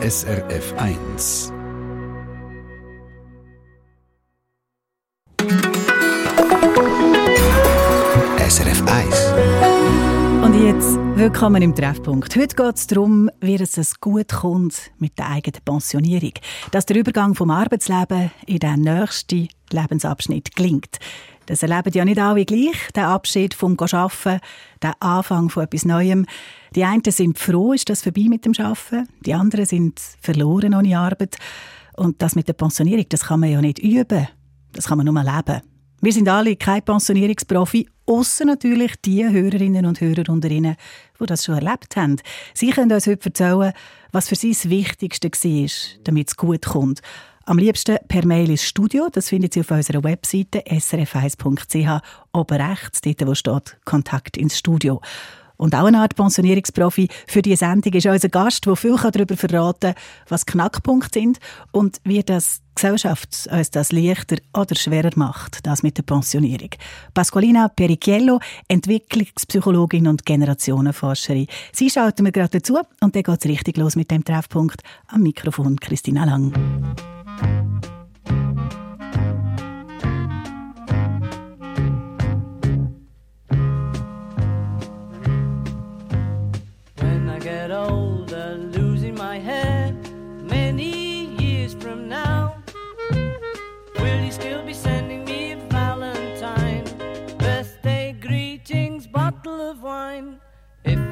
SRF 1. SRF 1. Und jetzt willkommen im Treffpunkt. Heute geht es darum, wie es gut kommt mit der eigenen Pensionierung. Dass der Übergang vom Arbeitsleben in den nächsten Lebensabschnitt gelingt. Das erleben ja nicht alle gleich, der Abschied vom Arbeiten, der Anfang von etwas Neuem. Die einen sind froh, ist das vorbei mit dem Arbeiten. Die anderen sind verloren ohne Arbeit. Und das mit der Pensionierung, das kann man ja nicht üben. Das kann man nur leben. Wir sind alle kein Pensionierungsprofi, außer natürlich die Hörerinnen und Hörer unter Ihnen, die das schon erlebt haben. Sie können uns heute erzählen, was für Sie das Wichtigste war, damit es gut kommt. Am liebsten per Mail ins Studio. Das finden Sie auf unserer Webseite srf1.ch oben rechts, dort wo steht Kontakt ins Studio. Und auch eine Art Pensionierungsprofi für diese Sendung ist unser Gast, der viel darüber verraten kann, was Knackpunkte sind und wie das Gesellschaft uns das leichter oder schwerer macht, das mit der Pensionierung. Pasqualina Perichiello, Entwicklungspsychologin und Generationenforscherin. Sie schalten mir gerade dazu und dann geht es richtig los mit dem Treffpunkt. Am Mikrofon Christina Lang.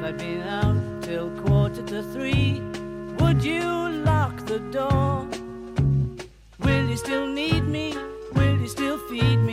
I'd been out till quarter to three. Would you lock the door? Still need me? Will you still feed me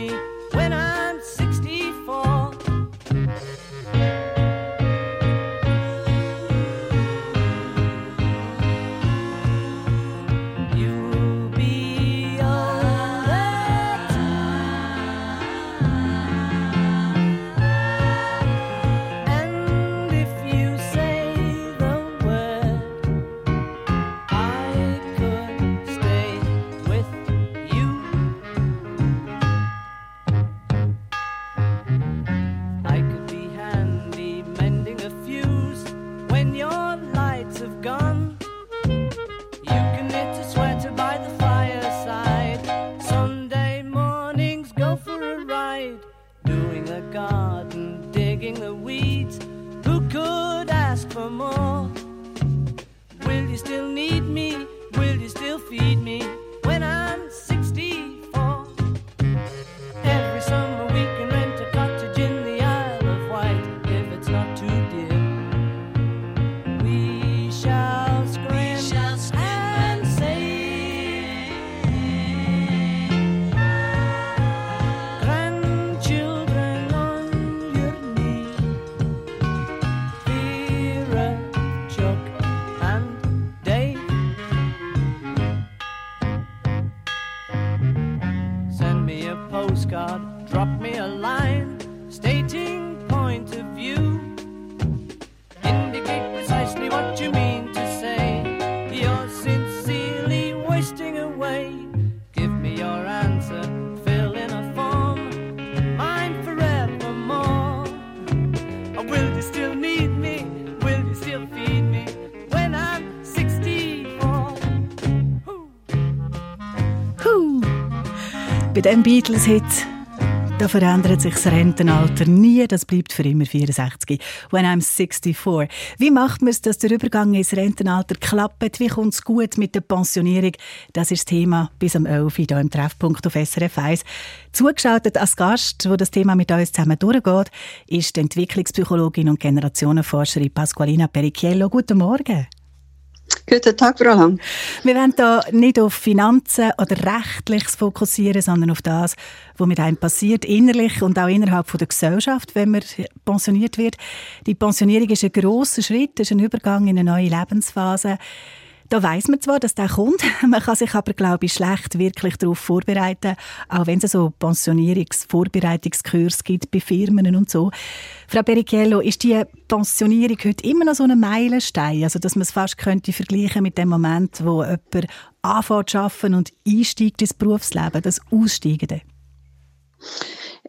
dem Beatles-Hit da verändert sich das Rentenalter nie, das bleibt für immer 64. When I'm 64. Wie macht man es, dass der Übergang ins Rentenalter klappt? Wie kommt es gut mit der Pensionierung? Das ist das Thema bis am 11 Uhr hier im Treffpunkt auf SRF 1. Zugeschaltet als Gast, wo das Thema mit uns zusammen durchgeht, ist die Entwicklungspsychologin und Generationenforscherin Pasqualina Perichiello. Guten Morgen. Guten Tag, Frau Lang. Wir wollen hier nicht auf Finanzen oder Rechtliches fokussieren, sondern auf das, was mit einem passiert, innerlich und auch innerhalb der Gesellschaft, wenn man pensioniert wird. Die Pensionierung ist ein grosser Schritt, ist ein Übergang in eine neue Lebensphase. Da weiß man zwar, dass der kommt, man kann sich aber, glaube ich, schlecht wirklich darauf vorbereiten, auch wenn es so Pensionierungsvorbereitungskurs gibt bei Firmen und so. Frau Perichiello, ist die Pensionierung heute immer noch so ein Meilenstein, also dass man es fast könnte vergleichen mit dem Moment, wo jemand anfängt zu arbeiten und einsteigt ins Berufsleben, das Aussteigende?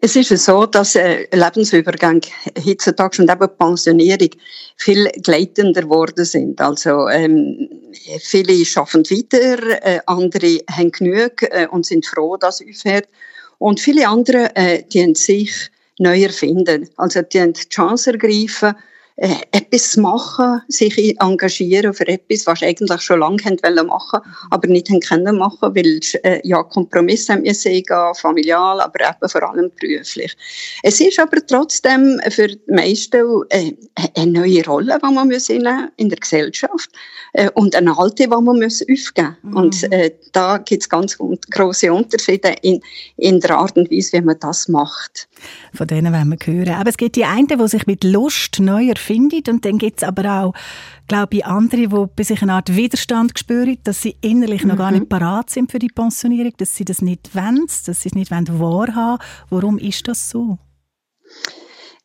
Es ist so, dass äh, Lebensübergang heutzutage und eben Pensionierung viel gleitender geworden sind. Also ähm, viele schaffen weiter, äh, andere haben genug äh, und sind froh, dass es aufhört. Und viele andere, äh, die sich neu erfinden. Also die haben die Chance ergreifen, äh, etwas machen, sich engagieren für etwas, was sie eigentlich schon lange wollen machen, aber nicht haben können machen, weil äh, ja Kompromisse haben müssen eingehen, familial, aber eben vor allem beruflich. Es ist aber trotzdem für die meisten äh, eine neue Rolle, die man muss in, der Gesellschaft äh, und eine alte, die man muss aufgeben muss. Mhm. Und äh, da gibt es ganz große Unterschiede in, in der Art und Weise, wie man das macht. Von denen wollen wir hören. Aber es gibt die einen, die sich mit Lust neu erfinden und dann gibt es aber auch, glaube ich, andere, die bei sich eine Art Widerstand spüren, dass sie innerlich mhm. noch gar nicht mhm. parat sind für die Pensionierung, dass sie das nicht wollen, dass sie es nicht wahrhaben wollen. Warum ist das so?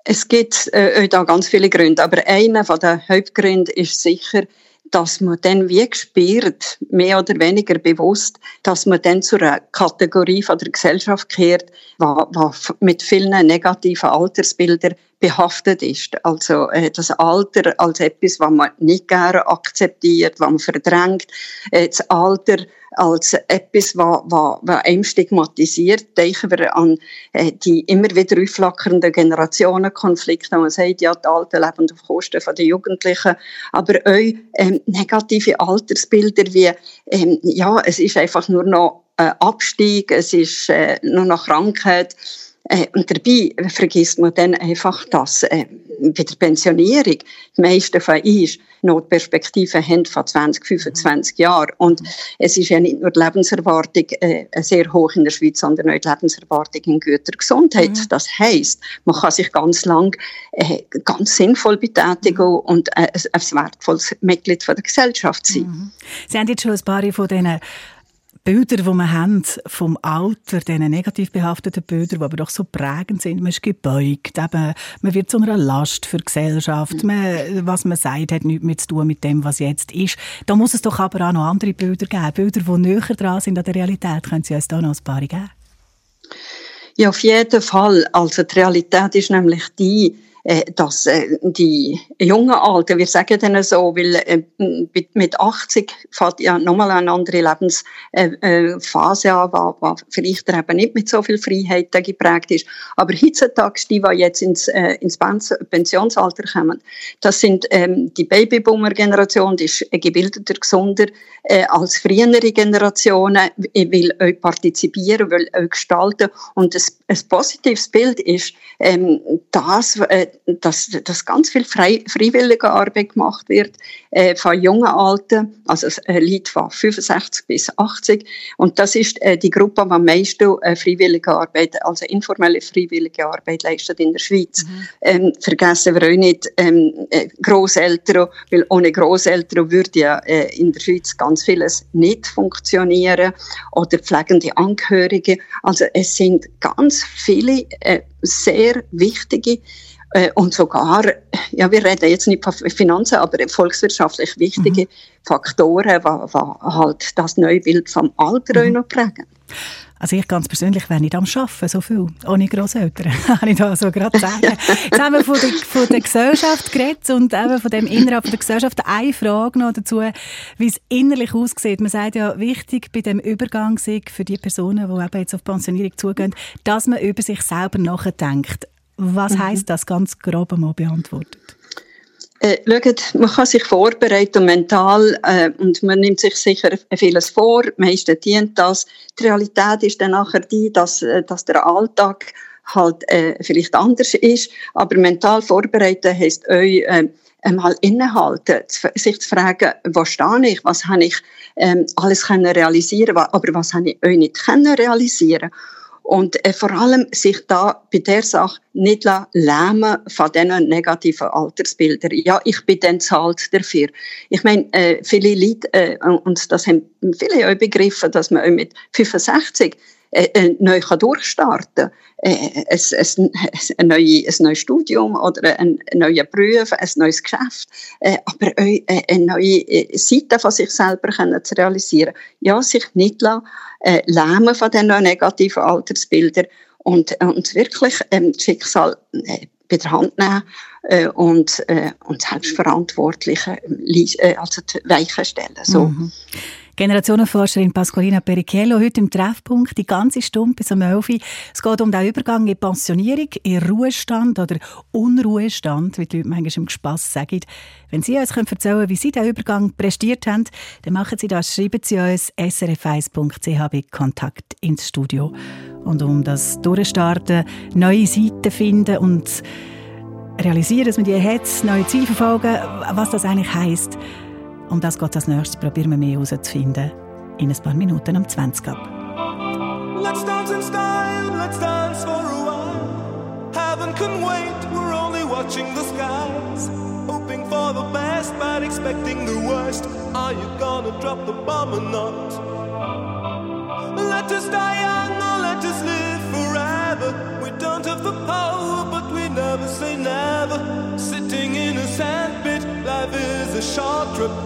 Es gibt äh, da ganz viele Gründe, aber einer der Hauptgründe ist sicher, dass man dann wie gespürt, mehr oder weniger bewusst, dass man dann zu einer Kategorie von der Gesellschaft kehrt, die mit vielen negativen Altersbildern behaftet ist. Also äh, das Alter als etwas, was man nicht gerne akzeptiert, was man verdrängt. Äh, das Alter als etwas, was, was, was einem stigmatisiert. Denken wir an äh, die immer wieder aufflackernden Generationenkonflikte, wo man sagt, ja, die Alten leben auf Kosten der Jugendlichen. Aber auch ähm, negative Altersbilder wie, ähm, ja, es ist einfach nur noch äh, Abstieg, es ist äh, nur noch Krankheit. Äh, und dabei vergisst man dann einfach, dass äh, bei der Pensionierung die meisten von uns noch die Perspektive haben von 20, 25 Jahren. Und es ist ja nicht nur die Lebenserwartung äh, sehr hoch in der Schweiz, sondern auch die Lebenserwartung in guter Gesundheit. Mhm. Das heisst, man kann sich ganz lang äh, ganz sinnvoll betätigen mhm. und äh, ein, ein wertvolles Mitglied von der Gesellschaft sein. Mhm. Sie haben jetzt schon ein paar von diesen Bilder, die wir haben vom Alter, diese negativ behafteten Bilder, die aber doch so prägend sind. Man ist gebeugt, eben, man wird zu einer Last für die Gesellschaft. Man, was man sagt, hat nichts mehr zu tun mit dem, was jetzt ist. Da muss es doch aber auch noch andere Bilder geben. Bilder, die näher dran sind an der Realität. Können Sie uns da noch ein paar geben? Ja, auf jeden Fall. Also die Realität ist nämlich die, dass äh, die jungen Alten, wir sagen denen so, weil äh, mit 80 fährt ja nochmal eine andere Lebensphase an, die vielleicht eben nicht mit so viel Freiheit geprägt ist. Aber heutzutage, die, die jetzt ins, ins Pensionsalter kommen, das sind ähm, die Babyboomer-Generation, die ist gebildeter, gesunder als frühere Generationen, will auch partizipieren, will auch gestalten. Und ein, ein positives Bild ist, ähm, das, dass, dass ganz viel frei, freiwillige Arbeit gemacht wird äh, von jungen Alten, also äh, Leute von 65 bis 80. Und das ist äh, die Gruppe, die am meisten äh, freiwillige Arbeit, also informelle freiwillige Arbeit leistet in der Schweiz. Mhm. Ähm, vergessen wir auch nicht ähm, äh, Großeltern, weil ohne Großeltern würde ja äh, in der Schweiz ganz vieles nicht funktionieren oder pflegende Angehörige. Also es sind ganz viele äh, sehr wichtige und sogar, ja, wir reden jetzt nicht von Finanzen, aber volkswirtschaftlich wichtige mhm. Faktoren, die halt das neue Bild vom Alter mhm. noch prägen. Also ich ganz persönlich wäre nicht am Arbeiten, so viel, ohne Grosseltern, kann ich da so gerade sagen. Jetzt haben wir von der, von der Gesellschaft geredet und eben von dem innerhalb der Gesellschaft eine Frage noch dazu, wie es innerlich aussieht. Man sagt ja, wichtig bei dem Übergang für die Personen, die eben jetzt auf Pensionierung zugehen, dass man über sich selber nachdenkt. Was mhm. heißt das ganz grob mal beantwortet? Äh, schaut, man kann sich vorbereiten mental äh, und man nimmt sich sicher vieles vor. Meistens dient das. Die Realität ist dann nachher die, dass, äh, dass der Alltag halt äh, vielleicht anders ist. Aber mental vorbereiten heisst euch äh, mal innehalten, sich zu fragen, wo stehe ich, was habe ich ähm, alles können realisieren, aber was habe ich euch nicht können realisieren und äh, vor allem sich da bei der Sache nicht lähmen von diesen negativen Altersbildern. Ja, ich bin dann zahlt dafür. Ich meine, äh, viele Leute, äh, und das haben viele auch begriffen, dass man auch mit 65 äh, äh, neu kann durchstarten äh, ein, ein, neue, ein neues Studium oder ein, ein neuer Beruf, ein neues Geschäft, äh, aber auch äh, eine neue äh, Seite von sich selber können zu realisieren. Ja, sich nicht lassen, äh, lähmen von diesen negativen Altersbildern und, und wirklich ähm, das Schicksal äh, bei der Hand nehmen und, äh, und Selbstverantwortliche äh, also die Weichen stellen. So. Mhm. Generationenforscherin Pasqualina Perichello, heute im Treffpunkt, die ganze Stunde bis um 11 Uhr. Es geht um den Übergang in Pensionierung, in Ruhestand oder Unruhestand, wie die Leute manchmal im Gespass sagen. Wenn Sie uns erzählen können, wie Sie diesen Übergang prestiert haben, dann machen Sie das, schreiben Sie uns srf1.ch bei Kontakt ins Studio. Und um das Durchstarten, neue Seiten finden und realisieren, dass man die hat, neue Ziele verfolgen, was das eigentlich heisst, um das geht als nächstes. Probieren wir mehr herauszufinden. In ein paar Minuten am 20 ab. Let's dance in style, let's dance for a while. Heaven can wait, we're only watching the skies. Hoping for the best, but expecting the worst. Are you gonna drop the bomb or not? Let us die young or let us live forever. We don't have the power, but we never say never. Sitting in a sandpit Life is a short trip,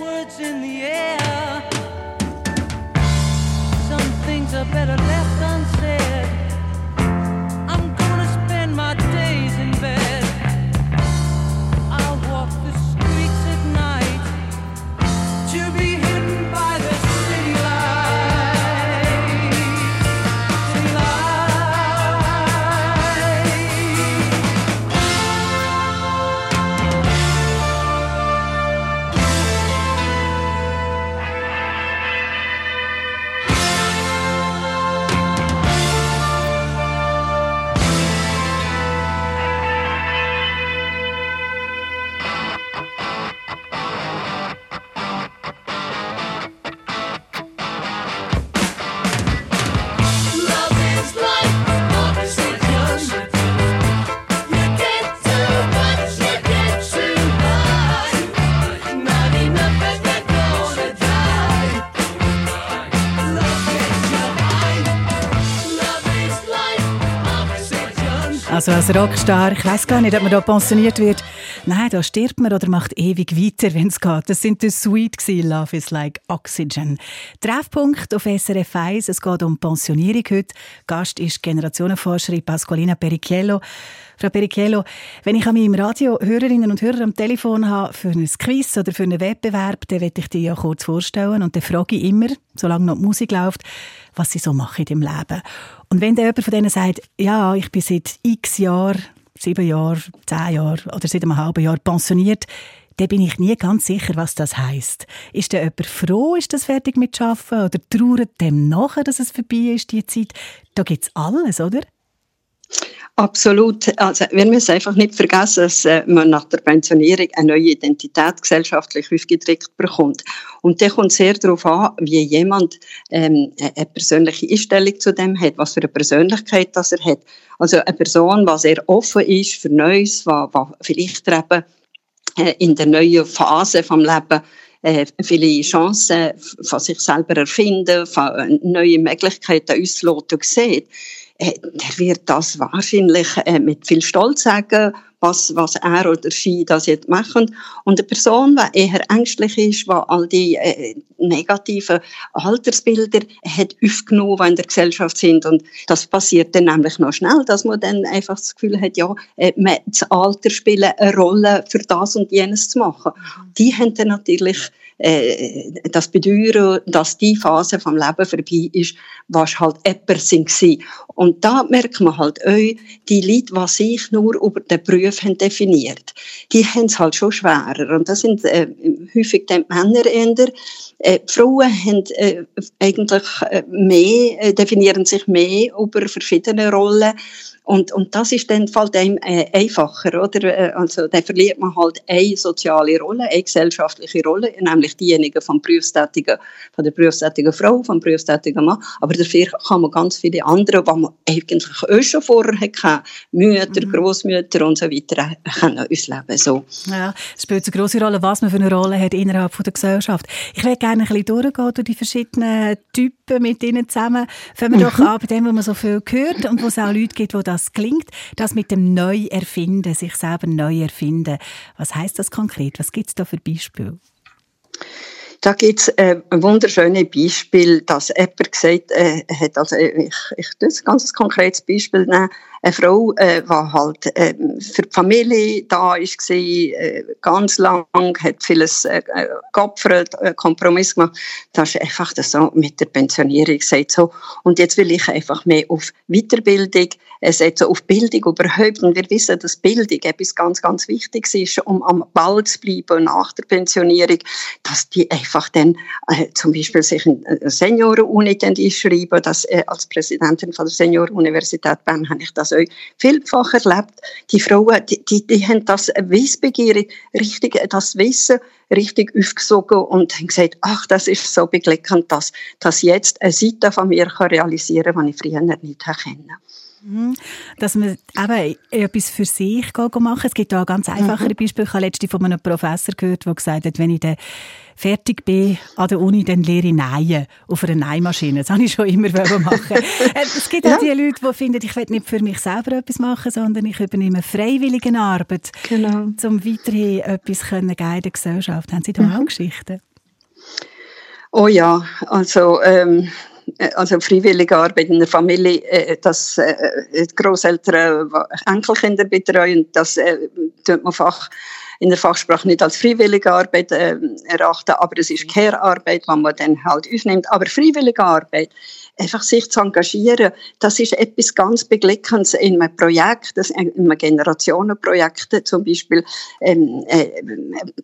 words in the air. Some things are better left. Also als Rockstar, ich weiß gar nicht, ob man da pensioniert wird. Nein, da stirbt man oder macht ewig weiter, wenn es geht. Das sind die Sweet gewesen, Love is like Oxygen. Treffpunkt auf SRF 1, es geht um Pensionierung heute. Gast ist Generationenforscherin Pasqualina Perichiello. Frau Perichiello, wenn ich an meinem Radio Hörerinnen und Hörer am Telefon habe für ein Quiz oder für einen Wettbewerb, dann will ich die ja kurz vorstellen und dann frage ich immer, solange noch die Musik läuft, was sie so machen ihrem Leben. Und wenn dann jemand von denen sagt, ja, ich bin seit x Jahren, sieben Jahren, zehn Jahren oder seit einem halben Jahr pensioniert, dann bin ich nie ganz sicher, was das heißt. Ist denn jemand froh, ist das fertig mit Arbeiten oder trauert dem nachher, dass es vorbei ist, die Zeit? Da gibt es alles, oder? Absolut. Also, wir müssen einfach nicht vergessen, dass äh, man nach der Pensionierung eine neue Identität gesellschaftlich aufgedrückt bekommt. Und der kommt sehr darauf an, wie jemand ähm, eine persönliche Einstellung zu dem hat, was für eine Persönlichkeit das er hat. Also eine Person, die sehr offen ist für Neues, die vielleicht eben äh, in der neuen Phase vom Leben äh, viele Chancen von sich selber erfinden, von neue Möglichkeiten ausloten sieht, der wird das wahrscheinlich äh, mit viel Stolz sagen, was, was er oder sie das jetzt machen. Und eine Person, die eher ängstlich ist, die all die äh, negativen Altersbilder hat aufgenommen, die in der Gesellschaft sind. Und das passiert dann nämlich noch schnell, dass man dann einfach das Gefühl hat, ja, äh, das Alter spielt eine Rolle für das und jenes zu machen. Die haben dann natürlich äh, das Bedeuern, dass die Phase vom Leben vorbei ist, was halt jemand gewesen. Und da merkt man halt auch, die Leute, die sich nur über den Beruf haben definiert, die haben es halt schon schwerer. Und das sind äh, häufig die Männer eher. Äh, die Frauen haben äh, eigentlich äh, mehr, äh, definieren sich mehr über verschiedene Rollen. Und, und das ist dann fällt einem äh, einfacher, oder? Äh, Also, dann verliert man halt eine soziale Rolle, eine gesellschaftliche Rolle, nämlich diejenige vom berufstätigen, von der berufstätigen Frau, vom berufstätigen Mann. Aber dafür kann man ganz viele andere, die man eigentlich auch schon vorher hatte, Mütter, Großmütter und so weiter, äh, können ausleben. So. Ja, es spielt eine grosse Rolle, was man für eine Rolle hat innerhalb von der Gesellschaft. Ich würde gerne ein bisschen durchgehen durch die verschiedenen Typen mit ihnen zusammen. Fangen wir doch an bei dem, was man so viel hört und wo es auch Leute gibt, wo das klingt. Das mit dem Neu-Erfinden, sich selber neu erfinden. Was heißt das konkret? Was gibt es da für Beispiele? Da gibt's äh, ein wunderschönes Beispiel, dass jemand gesagt äh, hat, also ich, ich das ein ganz konkretes Beispiel nehmen, eine Frau, äh, die halt äh, für die Familie da ist, äh, ganz lang, hat vieles äh, geopfert, äh, Kompromiss gemacht. Da ist einfach das so mit der Pensionierung gesagt, so, und jetzt will ich einfach mehr auf Weiterbildung äh, setzen, auf Bildung überhaupt. Und wir wissen, dass Bildung etwas ganz, ganz Wichtiges ist, um am Ball zu bleiben nach der Pensionierung, dass die einfach dann äh, zum Beispiel sich in Senioren-Uni einschreiben, dass äh, als Präsidentin von der Senioren-Universität Bern habe ich das auch vielfach erlebt. Die Frauen, die, die, die haben das Wissbegierig, richtig, das Wissen richtig aufgesogen und haben gesagt, ach, das ist so beglückend, dass, dass jetzt eine Seite von mir realisieren kann, die ich früher nicht kennen Mhm. Dass man eben etwas für sich machen Es gibt auch ganz einfache mhm. Beispiele. Ich habe letztens von einem Professor gehört, der gesagt hat, wenn ich dann fertig bin an der Uni, dann lehre ich Nähen auf einer Nähmaschine. Das habe ich schon immer machen äh, Es gibt auch ja. die Leute, die finden, ich will nicht für mich selber etwas machen, sondern ich übernehme freiwillige Arbeit, genau. um weiterhin etwas können in der Gesellschaft. Haben Sie da mhm. auch Geschichten? Oh ja, also ähm, äh, also freiwillige Arbeit in der Familie, äh, das äh, Großeltern Enkelkinder betreuen, das äh, tut man Fach in der Fachsprache nicht als freiwillige Arbeit äh, erachten, aber es ist Care-Arbeit, die man dann halt aufnimmt. Aber freiwillige Arbeit einfach sich zu engagieren, das ist etwas ganz Beglickendes in einem Projekt, in einem Generationenprojekt, zum Beispiel ähm, äh,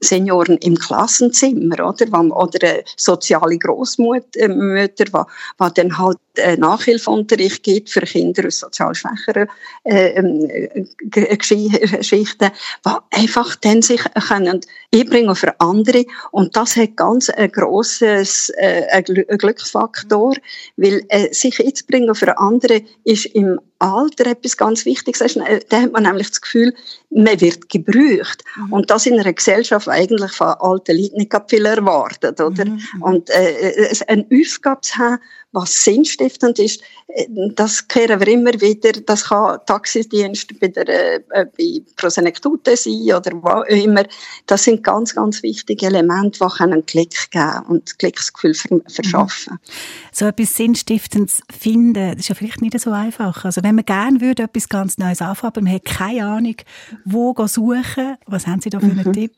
Senioren im Klassenzimmer, oder, oder äh, soziale Großmütter, äh, die, die dann halt äh, Nachhilfeunterricht gibt für Kinder aus sozial schwächeren äh, ähm, Geschichten, die einfach dann sich können einbringen für andere. Und das hat ganz ein grosses äh, Glücksfaktor, weil äh, sich einzubringen für andere ist im Alter etwas ganz Wichtiges. Äh, da hat man nämlich das Gefühl, man wird gebraucht. Mhm. Und das in einer Gesellschaft eigentlich von alten Leuten nicht viel erwartet, oder? Mhm. Und äh, eine Aufgabe zu haben, was sinnstiftend ist, äh, das kehren wir immer wieder. Das kann Taxidienst bei der äh, bei Prosenektute sein oder wo auch immer. Das sind ganz, ganz wichtige Elemente, die einen Klick geben und Klicksgefühl verschaffen. Mhm. So etwas Sinnstiftendes finden, das ist ja vielleicht nicht so einfach. Also wenn man gerne würde, etwas ganz Neues anfangen, aber man hat keine Ahnung, wo suchen, was haben Sie da für einen mhm. Tipp?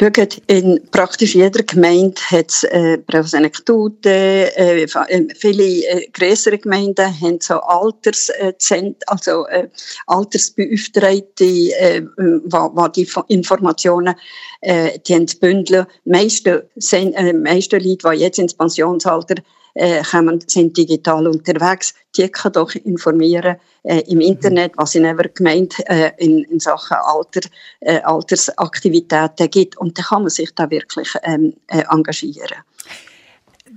Schaut, in praktisch jeder Gemeinde hat es äh, Präsenektote, äh, äh, viele äh, größere Gemeinden haben so Alterszentren, also äh, Altersbeauftragte, äh, wo, die Informationen äh, die bündeln. Die meisten, äh, meisten Leute, die jetzt ins Pensionsalter äh, kommen, sind digital unterwegs. Die kann doch informieren äh, im Internet, was in einer Gemeinde äh, in, in Sachen Alter, äh, Altersaktivitäten gibt. Und da kann man sich da wirklich ähm, äh, engagieren.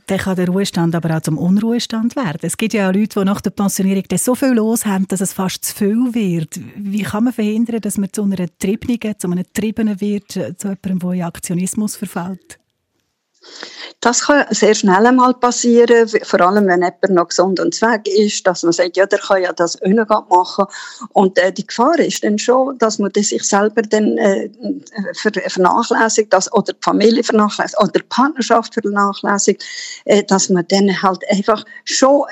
Dann kann der Ruhestand aber auch zum Unruhestand werden. Es gibt ja auch Leute, die nach der Pensionierung so viel los haben, dass es fast zu viel wird. Wie kann man verhindern, dass man zu einer Triebnigen, zu einem Triebenen wird, zu jemandem, der in Aktionismus verfällt? Das kann sehr schnell einmal passieren, vor allem wenn jemand noch gesund und weg ist, dass man sagt, ja, der kann ja das auch machen. Und äh, die Gefahr ist dann schon, dass man sich selber dann äh, vernachlässigt, dass, oder die Familie vernachlässigt, oder die Partnerschaft vernachlässigt, äh, dass man dann halt einfach schon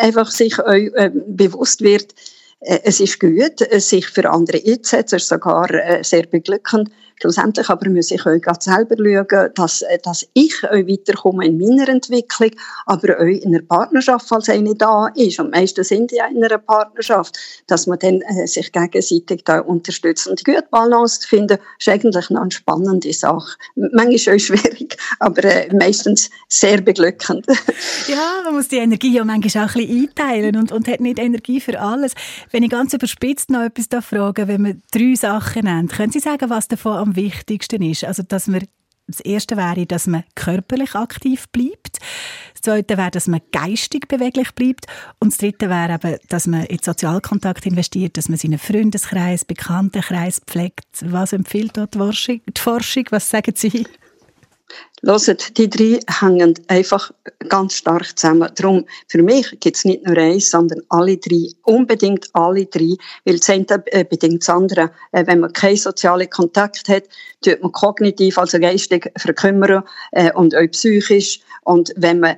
äh, einfach sich äh, bewusst wird, äh, es ist gut, sich für andere einzusetzen, ist sogar sehr beglückend. Schlussendlich aber muss ich euch selber schauen, dass, dass ich euch weiterkomme in meiner Entwicklung, aber euch in einer Partnerschaft, falls eine da ist. Und meistens sind ja in einer Partnerschaft, dass man dann äh, sich gegenseitig da unterstützt. Und die gute Balance zu finden, ist eigentlich eine spannende Sache. Manchmal auch schwierig, aber äh, meistens sehr beglückend. ja, man muss die Energie ja manchmal auch ein bisschen einteilen und, und hat nicht Energie für alles. Wenn ich ganz überspitzt noch etwas da frage, wenn man drei Sachen nennt, können Sie sagen, was davon am wichtigsten ist? Also, dass man das erste wäre, dass man körperlich aktiv bleibt. Das zweite wäre, dass man geistig beweglich bleibt. Und das dritte wäre eben, dass man in Sozialkontakt investiert, dass man seinen Freundeskreis, Bekanntenkreis pflegt. Was empfiehlt dort die Forschung? Was sagen Sie? Hört, die drei hängen einfach ganz stark zusammen. Darum, für mich gibt es nicht nur eins, sondern alle drei. Unbedingt alle drei. Weil das eine äh, bedingt das andere. Äh, wenn man keinen sozialen Kontakt hat, tut man kognitiv, also geistig verkümmern äh, und auch psychisch. Und wenn man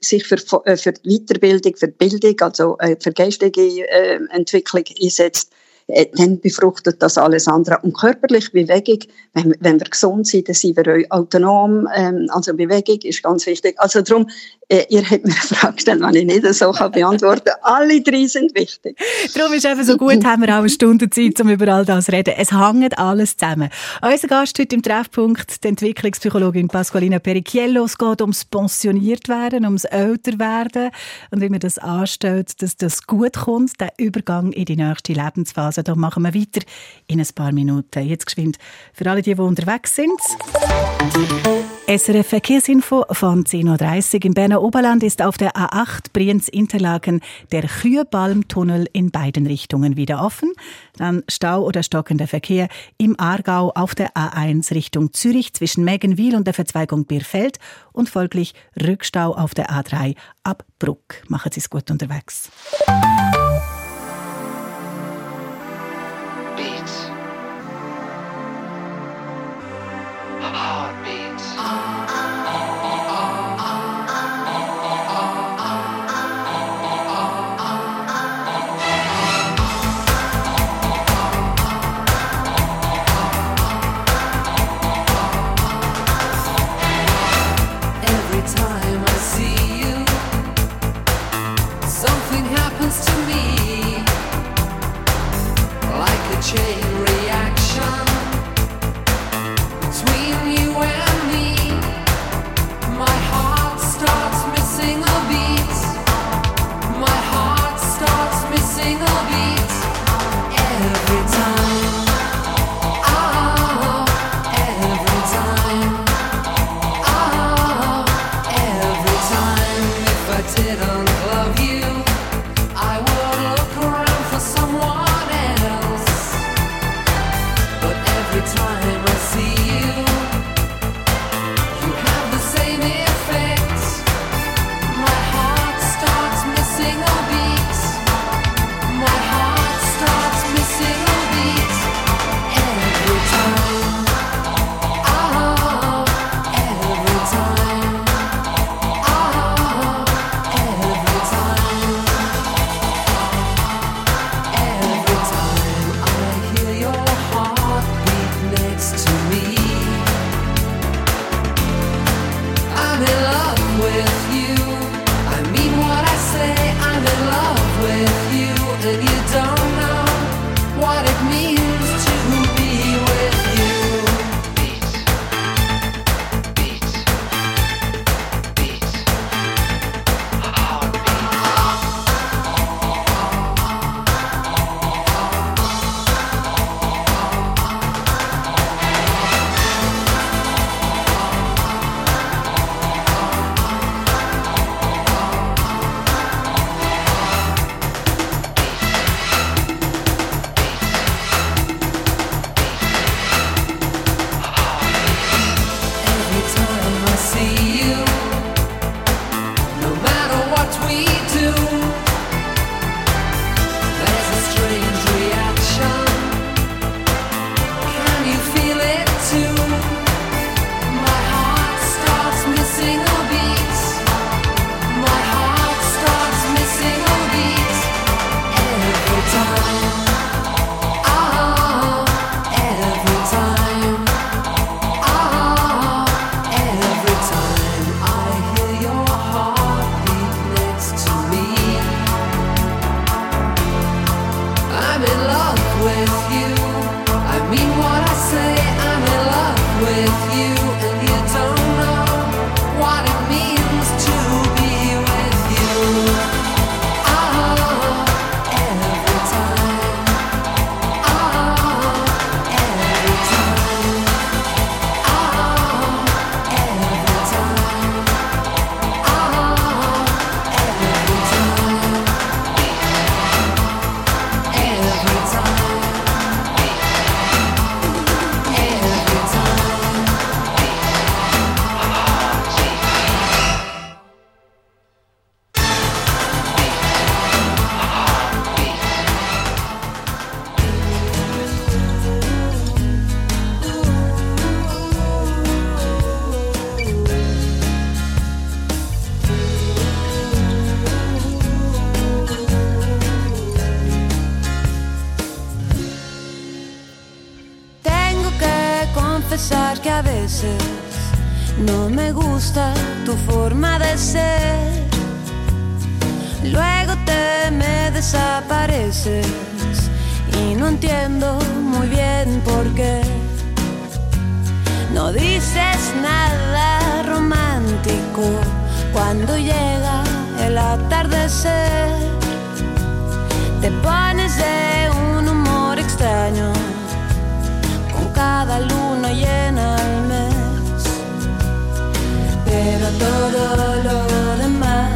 sich für, Weiterbildung, für Bildung, also für geistige Entwicklung einsetzt, dann befruchtet das alles andere. Und körperliche Bewegung, wenn, wenn wir gesund sind, dann sind wir autonom. Ähm, also Bewegung ist ganz wichtig. Also darum, äh, ihr habt mir eine Frage gestellt, die ich nicht so kann beantworten kann. Alle drei sind wichtig. Darum ist eben so gut, haben wir auch eine Stunde Zeit, um über all das zu reden. Es hängt alles zusammen. Unser Gast heute im Treffpunkt, die Entwicklungspsychologin Pasqualina Perichiello. Es geht ums pensioniert werden, ums älter werden und wie man das anstellt, dass das gut kommt, der Übergang in die nächste Lebensphase. Da machen wir weiter in ein paar Minuten. Jetzt geschwind für alle, die, die unterwegs sind. SRF Verkehrsinfo von 10.30 Uhr. Im Berner Oberland ist auf der A8 Brienz-Interlaken der Kühlbalmtunnel in beiden Richtungen wieder offen. Dann Stau oder stockender Verkehr im Aargau auf der A1 Richtung Zürich zwischen Megenwil und der Verzweigung Bierfeld und folglich Rückstau auf der A3 ab Bruck. Machen Sie es gut unterwegs. dices nada romántico cuando llega el atardecer. Te pones de un humor extraño con cada luna llena al mes. Pero todo lo demás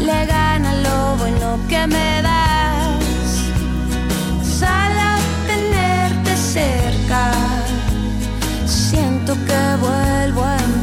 le gana lo bueno que me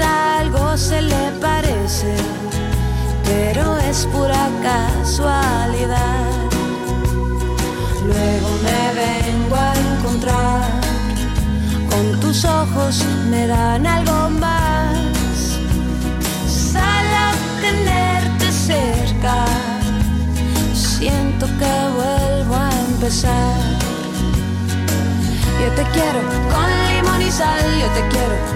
Algo se le parece, pero es pura casualidad. Luego me vengo a encontrar, con tus ojos me dan algo más. Sal a tenerte cerca siento que vuelvo a empezar. Yo te quiero con limón y sal, yo te quiero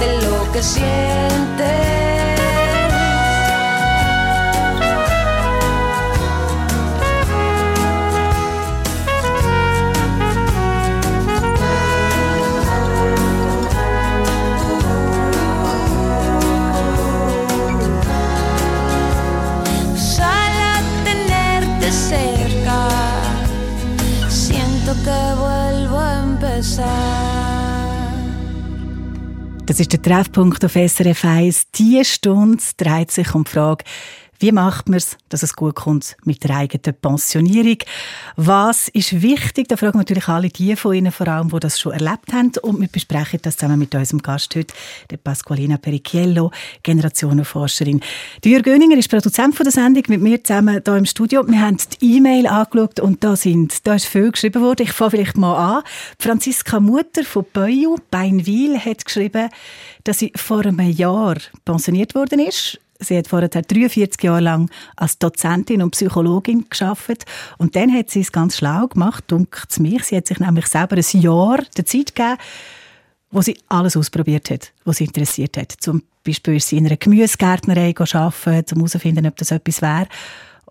de lo que sientes. Das ist der Treffpunkt auf SRF 1. Diese Stunde dreht sich um die Frage, wie macht man es, dass es gut kommt mit der eigenen Pensionierung? Was ist wichtig? Da fragen natürlich alle die von Ihnen vor allem, die das schon erlebt haben. Und wir besprechen das zusammen mit unserem Gast heute, der Pasqualina Perichiello, Generationenforscherin. Jürg Göninger ist Produzent von der Sendung mit mir zusammen hier im Studio. Wir haben die E-Mail angeschaut und da, sind, da ist viel geschrieben worden. Ich fange vielleicht mal an. Franziska Mutter von Beuju, Beinwil, hat geschrieben, dass sie vor einem Jahr pensioniert worden ist Sie hat vorher 43 Jahre lang als Dozentin und Psychologin geschafft und dann hat sie es ganz schlau gemacht, dunkt mich. Sie hat sich nämlich selber ein Jahr der Zeit gegeben, wo sie alles ausprobiert hat, was sie interessiert hat. Zum Beispiel ist sie in einer Gemüsegärtnerei arbeiten, um herauszufinden, ob das etwas wäre.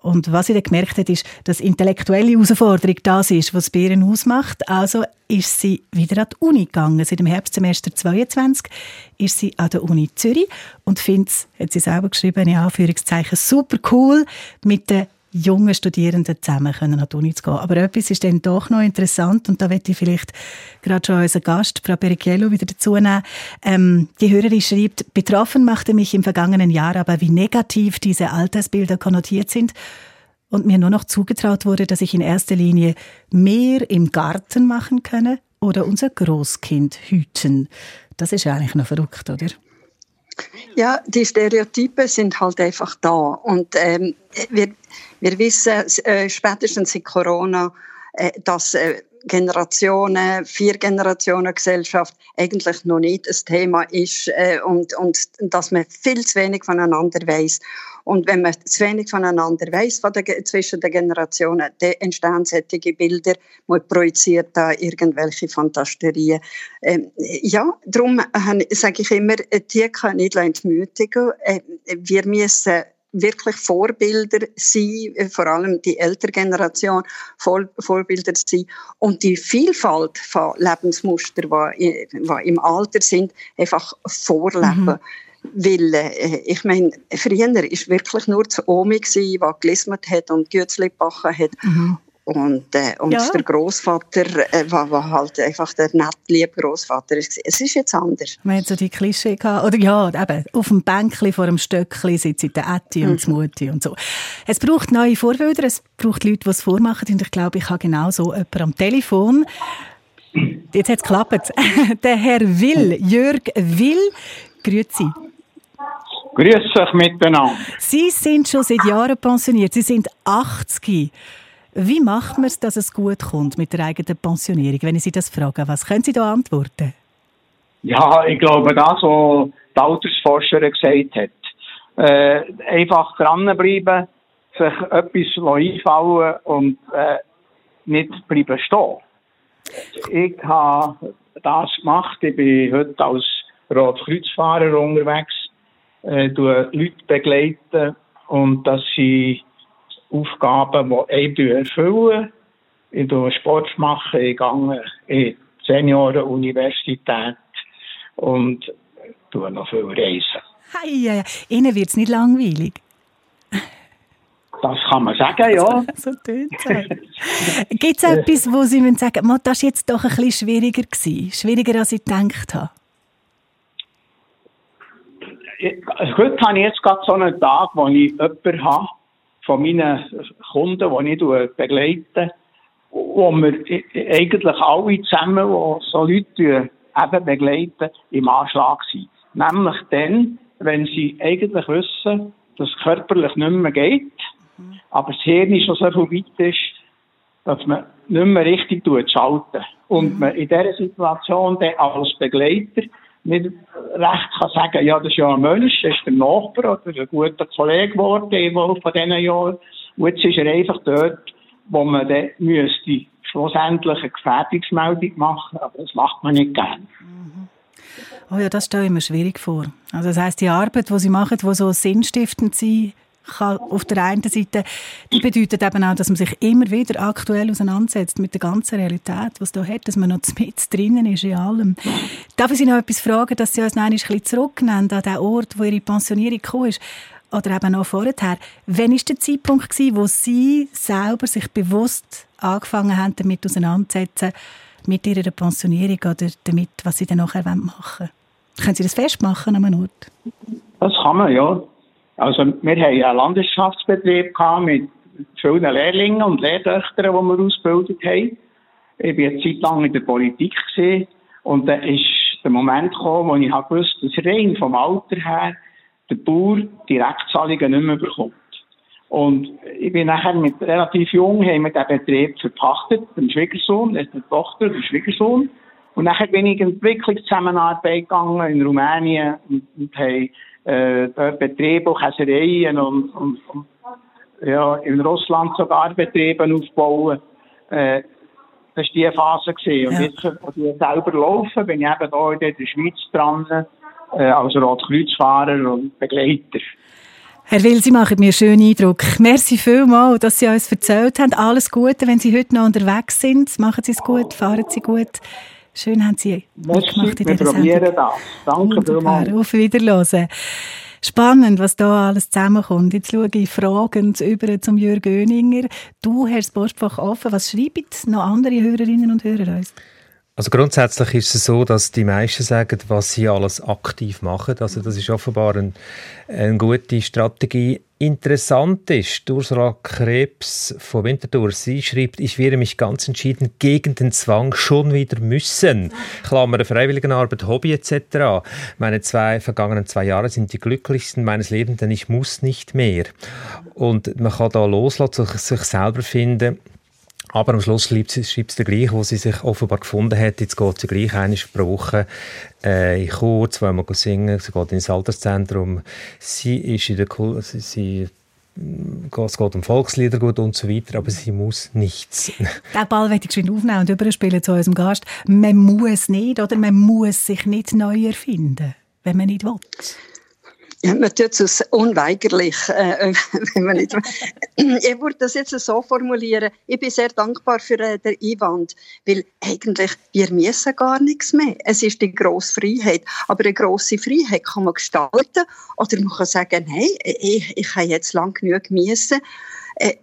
Und was sie dann gemerkt hat, ist, dass intellektuelle Herausforderung das ist, was Bären ausmacht. Also ist sie wieder an die Uni gegangen. Seit dem Herbstsemester 22 ist sie an der Uni Zürich und findet es, hat sie selber geschrieben, in Anführungszeichen, super cool, mit den jungen Studierenden zusammen können an die Uni zu gehen. Aber etwas ist dann doch noch interessant und da möchte ich vielleicht gerade schon unseren Gast, Frau Perichiello, wieder dazu nehmen. Ähm, die Hörerin schreibt, betroffen machte mich im vergangenen Jahr aber, wie negativ diese Altersbilder konnotiert sind und mir nur noch zugetraut wurde, dass ich in erster Linie mehr im Garten machen könne oder unser Großkind hüten. Das ist ja eigentlich noch verrückt, oder? Ja, die Stereotype sind halt einfach da. Und ähm, wir, wir wissen äh, spätestens seit Corona, äh, dass äh, Generationen, vier Generationen Gesellschaft eigentlich noch nicht ein Thema ist äh, und, und dass man viel zu wenig voneinander weiß. Und wenn man zu wenig voneinander weiß von der, zwischen den Generationen, dann entstehen solche Bilder, man projiziert da irgendwelche Fantasterien. Ähm, ja, darum äh, sage ich immer, die können nicht entmutigen. Äh, wir müssen wirklich Vorbilder sein, äh, vor allem die ältere Generation Vor Vorbilder sein und die Vielfalt von Lebensmustern, die, die im Alter sind, einfach vorleben. Mhm. Weil, äh, ich meine, früher war wirklich nur das Omi, die gelismet hat und Gützli gebacken hat. Mhm. Und, äh, und ja. der Großvater äh, war, war, halt einfach der nett liebe Großvater. Es ist jetzt anders. Man hat so die Klischee gehabt, oder ja, eben, auf dem Bänkli vor dem Stöckli sitzen der Ätti und mhm. Mutti und so. Es braucht neue Vorbilder, es braucht Leute, die es vormachen und ich glaube, ich habe genau so jemanden am Telefon. Jetzt hat es geklappt. Der Herr Will, Jörg Will, grüezi. Grüß euch miteinander. Sie sind schon seit Jahren pensioniert. Sie sind 80. Wie macht man es, dass es gut kommt mit der eigenen Pensionierung? Wenn ich Sie das frage, was können Sie da antworten? Ja, ich glaube, das, was die Altersforscherin gesagt hat. Äh, einfach dranbleiben, sich etwas einfallen und äh, nicht bleiben stehen. Ich habe das gemacht. Ich bin heute als Rotkreuzfahrer unterwegs, äh, Leute begleiten und das sind Aufgaben, die ich erfülle. Ich mache Sport, machen, ich gehe in die Seniorenuniversität und tue noch viel reisen. Hey, Ihnen wird es nicht langweilig? Das kann man sagen, ja. so tönt es. Gibt es etwas, wo Sie sagen müssen, das war jetzt doch ein bisschen schwieriger gewesen? Schwieriger, als ich gedacht habe? Heute habe ich jetzt gerade so einen Tag, wo ich jemanden habe, von meinen Kunden, die ich begleite, wo wir eigentlich alle zusammen, die so Leute eben begleiten, im Anschlag sind. Nämlich dann, wenn sie eigentlich wissen, dass es körperlich nicht mehr geht, mhm. aber das Hirn schon so viel weit ist, dass man nicht mehr richtig schalten Und mhm. man in dieser Situation dann als Begleiter nicht recht kann sagen, ja, das ist ja ein Mensch, das ist der Nachbar oder ein guter Kollege geworden von diesen Jahren. Und jetzt ist er einfach dort, wo man dann müsste schlussendlich eine Gefährdungsmeldung machen, aber das macht man nicht gern. Mhm. Oh ja, das stelle ich mir schwierig vor. Also das heißt, die Arbeit, die Sie machen, die so sinnstiftend sein kann, auf der einen Seite, die bedeutet eben auch, dass man sich immer wieder aktuell auseinandersetzt mit der ganzen Realität, was da hat, dass man noch mit drinnen ist in allem. Darf ich Sie noch etwas fragen, dass Sie uns noch ein bisschen zurücknehmen an den Ort, wo Ihre Pensionierung gekommen ist? Oder eben auch vorher. Wann war der Zeitpunkt, gewesen, wo Sie selber sich bewusst angefangen haben, damit auseinanderzusetzen, mit Ihrer Pensionierung oder damit, was Sie dann nachher machen wollen? Können Sie das festmachen an einem Ort? Das kann man, ja. Also, wir haben einen Landwirtschaftsbetrieb mit vielen Lehrlingen und Lehrtöchtern, die wir ausgebildet haben. Ich war eine Zeit lang in der Politik und dann ist der Moment gekommen, wo ich wusste, dass rein vom Alter her der Bauer Direktzahlungen nicht mehr bekommt. Und ich bin nachher mit relativ jung, haben wir den Betrieb verpachtet, dem Schwiegersohn, die Tochter, der Schwiegersohn. Und nachher bin ich in Entwicklungszusammenarbeit gegangen in Rumänien und, und habe äh, Betriebe, Käsereien und, und, und, ja, in Russland sogar Betriebe aufbauen. Äh, das war die Phase. Gewesen. Und ja. jetzt, wo die selber laufen, bin ich eben hier in der Schweiz dran, äh, als Rotkreuzfahrer und Begleiter. Herr Will, Sie machen mir einen schönen Eindruck. Merci vielmals, dass Sie uns erzählt haben. Alles Gute, wenn Sie heute noch unterwegs sind. Machen Sie es gut, fahren Sie gut. Schön haben Sie mitgemacht in dieser Sendung. Wir das. Danke vielmals. Auf Wiederhören. Spannend, was da alles zusammenkommt. Jetzt schaue ich fragend über zum Jürgen Göninger. Du hast das Postfach offen. Was schreiben noch andere Hörerinnen und Hörer uns? Also grundsätzlich ist es so, dass die meisten sagen, was sie alles aktiv machen. Also das ist offenbar ein, eine gute Strategie. Interessant ist, Ursula Krebs von Winterthur, sie schreibt, ich wehre mich ganz entschieden gegen den Zwang, schon wieder müssen. Klammer, Freiwilligenarbeit, Hobby etc. Meine zwei vergangenen zwei Jahre sind die glücklichsten meines Lebens, denn ich muss nicht mehr. Und man kann da loslassen, sich selber finden aber am Schluss schreibt sie, gleich, wo sie sich offenbar gefunden hat. Jetzt geht sie gleich einmal pro Woche äh, in Chor, zweimal singen, sie geht ins Alterszentrum. Sie ist in der Kul sie, sie es geht um Volkslieder gut und so weiter, aber sie muss nichts. Den Ball werde ich schön aufnehmen und überspielen zu unserem Gast. Man muss nicht oder man muss sich nicht neu erfinden, wenn man nicht will. Man tut es unweigerlich, äh, wenn man nicht. ich würde das jetzt so formulieren. Ich bin sehr dankbar für äh, den Einwand, weil eigentlich wir müssen gar nichts mehr. Es ist die grosse Freiheit, aber eine grosse Freiheit kann man gestalten oder man kann sagen, hey, ich, ich habe jetzt lang genug müssen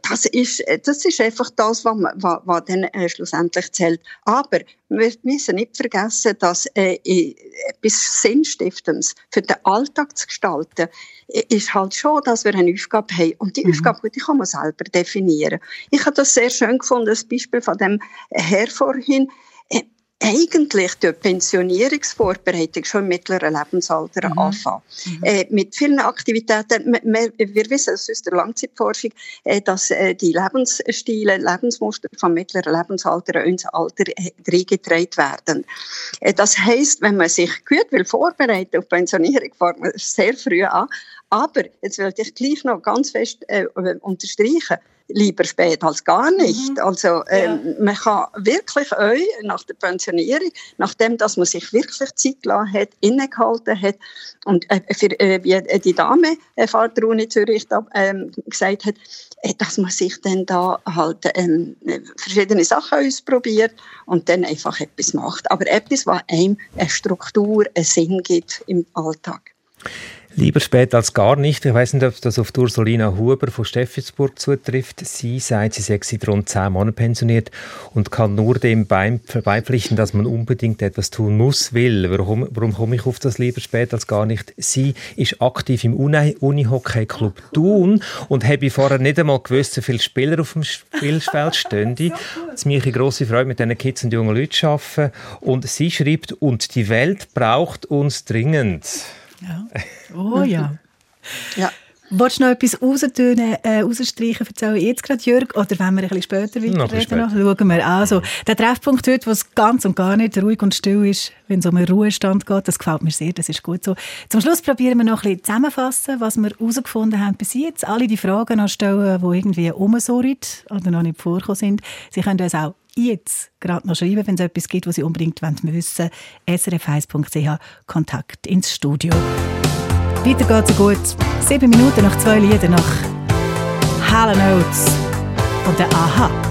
das ist, äh, das ist einfach das, was, was, was dann äh, schlussendlich zählt. Aber wir müssen nicht vergessen, dass äh, etwas Sinnstiftendes für den Alltag zu gestalten, ist halt schon, dass wir eine Aufgabe haben. Und die mhm. Aufgabe, die kann man selber definieren. Ich habe das sehr schön gefunden, das Beispiel von dem Herr vorhin. Eigentlich die Pensionierungsvorbereitung schon im mittleren Lebensalter mhm. anfangen. Mhm. Äh, mit vielen Aktivitäten. Wir, wir wissen aus der Langzeitforschung, äh, dass äh, die Lebensstile, Lebensmuster vom mittleren Lebensalter ins Alter äh, reingetragen werden. Äh, das heißt, wenn man sich gut will vorbereiten auf Pensionierung, fängt man sehr früh an. Aber jetzt will ich gleich noch ganz fest äh, unterstreichen, lieber spät als gar nicht. Mhm. Also ähm, ja. man kann wirklich euch nach der Pensionierung, nachdem dass man sich wirklich Zeit gelassen hat, innegehalten hat und äh, für, äh, wie die Dame äh, Vater Zürich da, ähm, gesagt hat, äh, dass man sich dann da halt ähm, verschiedene Sachen ausprobiert und dann einfach etwas macht. Aber etwas, was einem eine Struktur, einen Sinn gibt im Alltag. Lieber spät als gar nicht. Ich weiß nicht, ob das auf Ursulina Huber von Steffensburg zutrifft. Sie sagt, sie sei seit rund zehn Monaten pensioniert und kann nur dem beipflichten, dass man unbedingt etwas tun muss, will. Warum, warum komme ich auf das lieber spät als gar nicht? Sie ist aktiv im Uni-Hockey-Club Thun und habe vorher nicht einmal gewusst, wie viele Spieler auf dem Spielfeld stehen. Es ist mir eine grosse Freude, mit diesen Kids und jungen Leuten zu arbeiten. Und sie schreibt, und die Welt braucht uns dringend. Ja. Oh ja. ja. Wolltest du noch etwas raustönen, äh, rausstreichen, erzählen jetzt gerade, Jörg, oder wenn wir ein bisschen später weiterreden? Noch schauen wir. Also, der Treffpunkt heute, wo es ganz und gar nicht ruhig und still ist, wenn es um einen Ruhestand geht, das gefällt mir sehr, das ist gut so. Zum Schluss probieren wir noch ein bisschen zusammenfassen, was wir herausgefunden haben bis jetzt. Alle die Fragen anstellen, die irgendwie rumsurren oder noch nicht vorgekommen sind. Sie können uns auch jetzt gerade noch schreiben, wenn es etwas gibt, was Sie unbedingt wissen wollen. srf1.ch Kontakt ins Studio. Weiter geht's so gut. Sieben Minuten nach zwei Liedern nach Hall Notes und der Aha.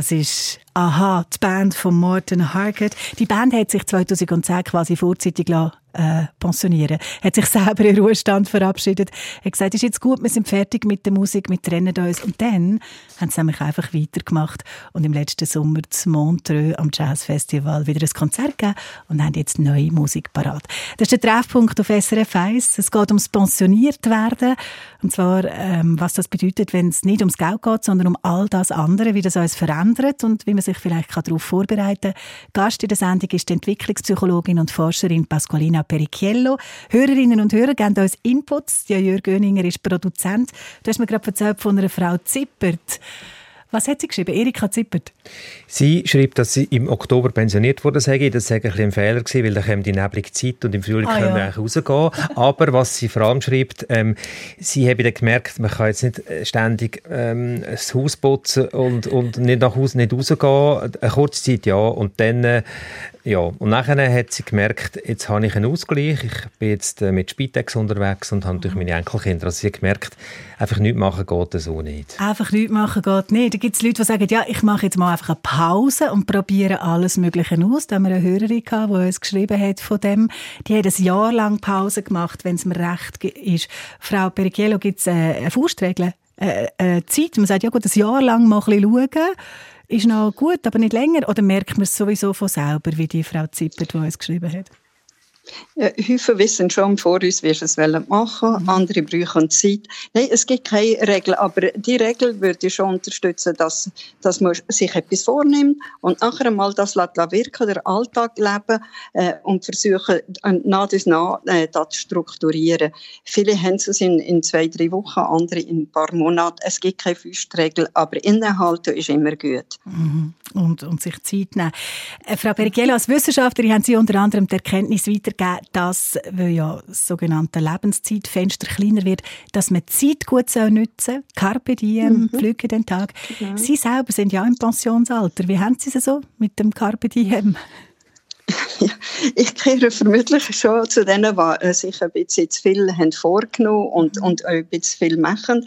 Das ist Aha, die Band von Morton Harkett. Die Band hat sich 2010 quasi vorzeitig äh, pensionieren. Hat sich selber in Ruhestand verabschiedet. Hat gesagt, ist jetzt gut, wir sind fertig mit der Musik, wir trennen uns. Und dann haben sie nämlich einfach weitergemacht und im letzten Sommer zu Montreux am Jazz Festival wieder ein Konzert gegeben und haben jetzt neue Musik parat. Das ist der Treffpunkt auf SRF 1. Es geht ums pensioniert werden. Und zwar, ähm, was das bedeutet, wenn es nicht ums Geld geht, sondern um all das andere, wie das uns verändert und wie man sich vielleicht darauf vorbereiten kann. Gast in der Sendung ist die Entwicklungspsychologin und Forscherin Pasqualina Martina Perichiello. Hörerinnen und Hörer geben uns Inputs. Ja, Jörg Göninger ist Produzent. Du hast mir gerade erzählt von einer Frau Zippert. Was hat sie geschrieben? Erika Zippert. Sie schreibt, dass sie im Oktober pensioniert wurde. sei. Das war ein, ein Fehler, gewesen, weil dann kommt die neblige Zeit und im Frühling ah, können wir ja. rausgehen. Aber was sie vor allem schreibt, ähm, sie habe dann gemerkt, man kann jetzt nicht äh, ständig ähm, das Haus putzen und, und nicht nach Hause nicht rausgehen. Eine kurze Zeit ja und dann äh, ja, und nachher hat sie gemerkt, jetzt habe ich einen Ausgleich. Ich bin jetzt äh, mit Spitex unterwegs und habe durch meine Enkelkinder. Also sie hat gemerkt, einfach nichts machen geht so nicht. Einfach nichts machen geht nicht. Da gibt es Leute, die sagen, ja, ich mache jetzt mal einfach eine Pause und probiere alles Mögliche aus. Da haben wir eine Hörerin gehabt, die uns geschrieben hat von dem. Die hat ein Jahr lang Pause gemacht, wenn es mir recht ist. Frau Perichiello, gibt es äh, eine Faustregel? Äh, äh, Zeit. Man sagt, ja gut, ein Jahr lang mal ein bisschen schauen ist noch gut, aber nicht länger? Oder merkt man es sowieso von selber, wie die Frau Zippert, die uns geschrieben hat? Ja, Häufig wissen schon vor uns, wie sie es machen wollen. Mhm. Andere brauchen Zeit. Nein, es gibt keine Regel, aber die Regel würde schon unterstützen, dass, dass man sich etwas vornimmt und nachher einmal das wirken, der Alltag leben äh, und versuchen, nach und nach äh, das zu strukturieren. Viele haben es in, in zwei, drei Wochen, andere in ein paar Monaten. Es gibt keine Füßregel, aber innehalten ist immer gut. Mhm. Und, und sich Zeit nehmen. Äh, Frau Bergiello, als Wissenschaftlerin haben Sie unter anderem die Erkenntnis weitergegeben, geben, dass, weil ja das sogenannte Lebenszeitfenster kleiner wird, dass man Zeit gut nutzen soll. Carpe diem, mhm. pflücke den Tag. Genau. Sie selber sind ja im Pensionsalter. Wie haben Sie es so mit dem Carpe diem? ich gehöre vermutlich schon zu denen, die äh, sich ein bisschen zu viel haben vorgenommen und, mhm. und auch ein bisschen viel machen.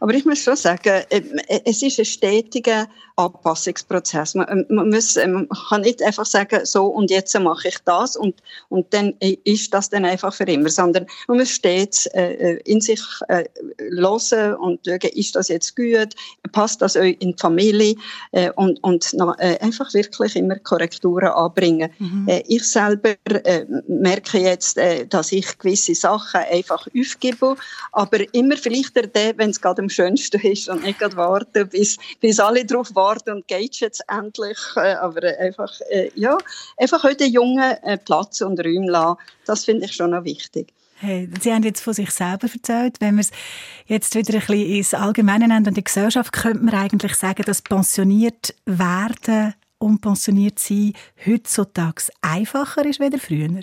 Aber ich muss schon sagen, äh, es ist ein stetiger Anpassungsprozess. Man, ähm, man, muss, äh, man kann nicht einfach sagen, so und jetzt mache ich das und, und dann ist das dann einfach für immer, sondern man muss stets äh, in sich äh, hören und schauen, ist das jetzt gut, passt das euch in die Familie äh, und, und äh, einfach wirklich immer Korrekturen anbringen. Mhm. Äh, ich selber äh, merke jetzt, äh, dass ich gewisse Sachen einfach aufgebe, aber immer vielleicht wenn es gerade am schönsten ist und nicht gerade warten, bis, bis alle drauf warten und geht jetzt endlich. Aber einfach, ja, einfach heute Jungen Platz und Räume lassen, das finde ich schon noch wichtig. Hey, Sie haben jetzt von sich selber erzählt. Wenn wir es jetzt wieder ein bisschen ins Allgemeine nennen und die Gesellschaft, könnte man eigentlich sagen, dass pensioniert werden und pensioniert sein heutzutage einfacher ist als früher?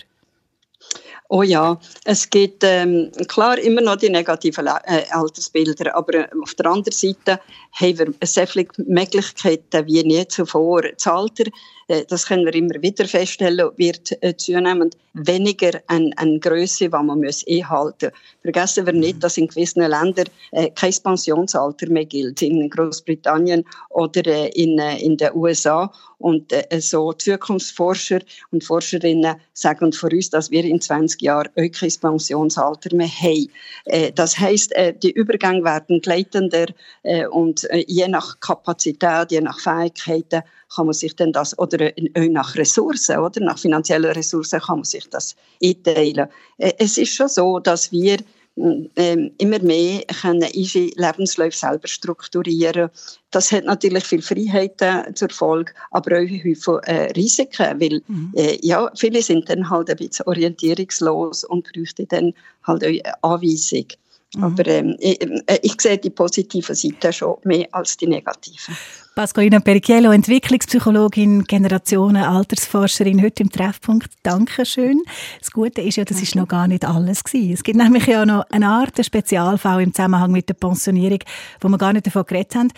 Oh ja, es gibt ähm, klar immer noch die negativen äh, Altersbilder, aber äh, auf der anderen Seite haben wir sehr viele Möglichkeiten wie nie zuvor. Das Alter, das können wir immer wieder feststellen, wird äh, zunehmend weniger an, an Größe, die man muss einhalten muss. Vergessen wir nicht, dass in gewissen Ländern äh, kein Pensionsalter mehr gilt, in Großbritannien oder äh, in, äh, in den USA. Und äh, so Zukunftsforscher und Forscherinnen sagen von uns, dass wir in 20 Jahren kein Pensionsalter mehr haben. Äh, das heißt, äh, die Übergänge werden gleitender äh, und äh, je nach Kapazität, je nach Fähigkeiten kann man sich dann das, oder auch nach Ressourcen, oder nach finanziellen Ressourcen kann man sich das einteilen. Äh, es ist schon so, dass wir ähm, immer mehr können unsere Lebensläufe selber strukturieren. Das hat natürlich viel Freiheiten zur Folge, aber auch viele äh, Risiken, weil mhm. äh, ja, viele sind dann halt ein bisschen orientierungslos und bräuchten dann halt auch eine Anweisung. Mhm. Aber ähm, ich, äh, ich sehe die positive Seite schon mehr als die negative. Pasqualina Perichiello, Entwicklungspsychologin, Generationen, Altersforscherin, heute im Treffpunkt. Dankeschön. Das Gute ist ja, das ist noch gar nicht alles gewesen. Es gibt nämlich ja noch eine Art Spezialfall im Zusammenhang mit der Pensionierung, wo wir gar nicht davon geredet haben.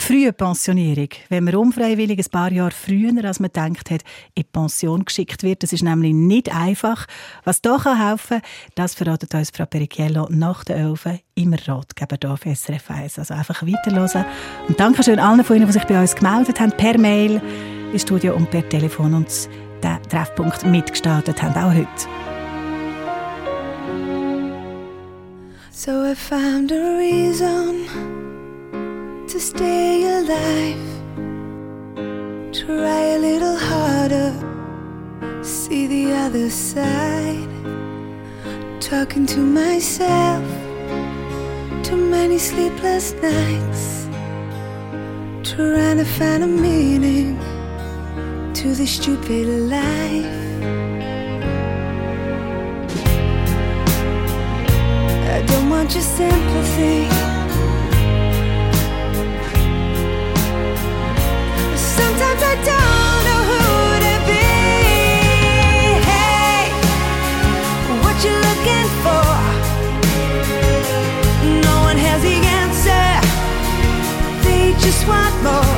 Die frühe Pensionierung. Wenn man unfreiwillig ein paar Jahre früher, als man denkt hat, in die Pension geschickt wird, das ist nämlich nicht einfach. Was da kann das verratet uns Frau Perichiello nach der Elfe immer Ratgeber hier auf SRF 1. Also einfach weiterhören. Und danke schön allen von Ihnen, die sich bei uns gemeldet haben, per Mail, im Studio und per Telefon und den Treffpunkt mitgestartet haben, auch heute. So I found a reason to stay alive. Try a little harder, see the other side. Talking to myself, too many sleepless nights. Trying to find a meaning to this stupid life. I don't want your sympathy. Sometimes I don't just want more.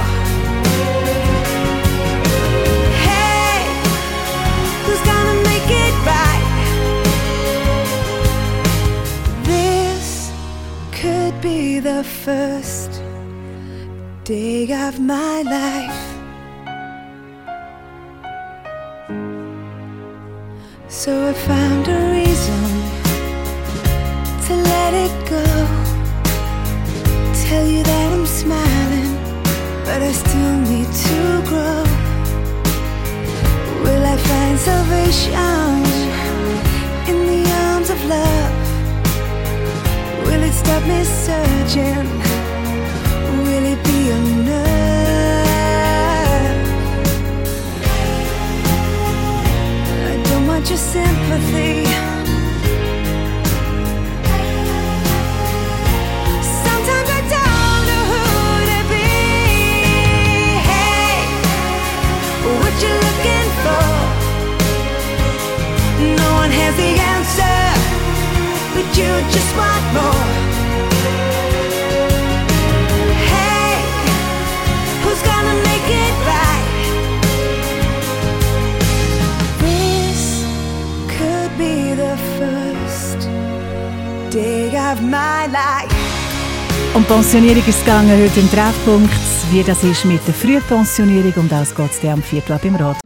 Hey, who's gonna make it right? This could be the first day of my life. So I found a in the arms of love? Will it stop me searching? Will it be enough? I don't want your sympathy. Sometimes I don't know who to be. Hey, what you for? No one has the answer, but you just want more. Hey, who's gonna make it right? This could be the first day of my life. Um Pensionierung ist gegangen heute im Treffpunkt, wie das ist mit der Frühpensionierung und das geht es am Viertel ab im Rat.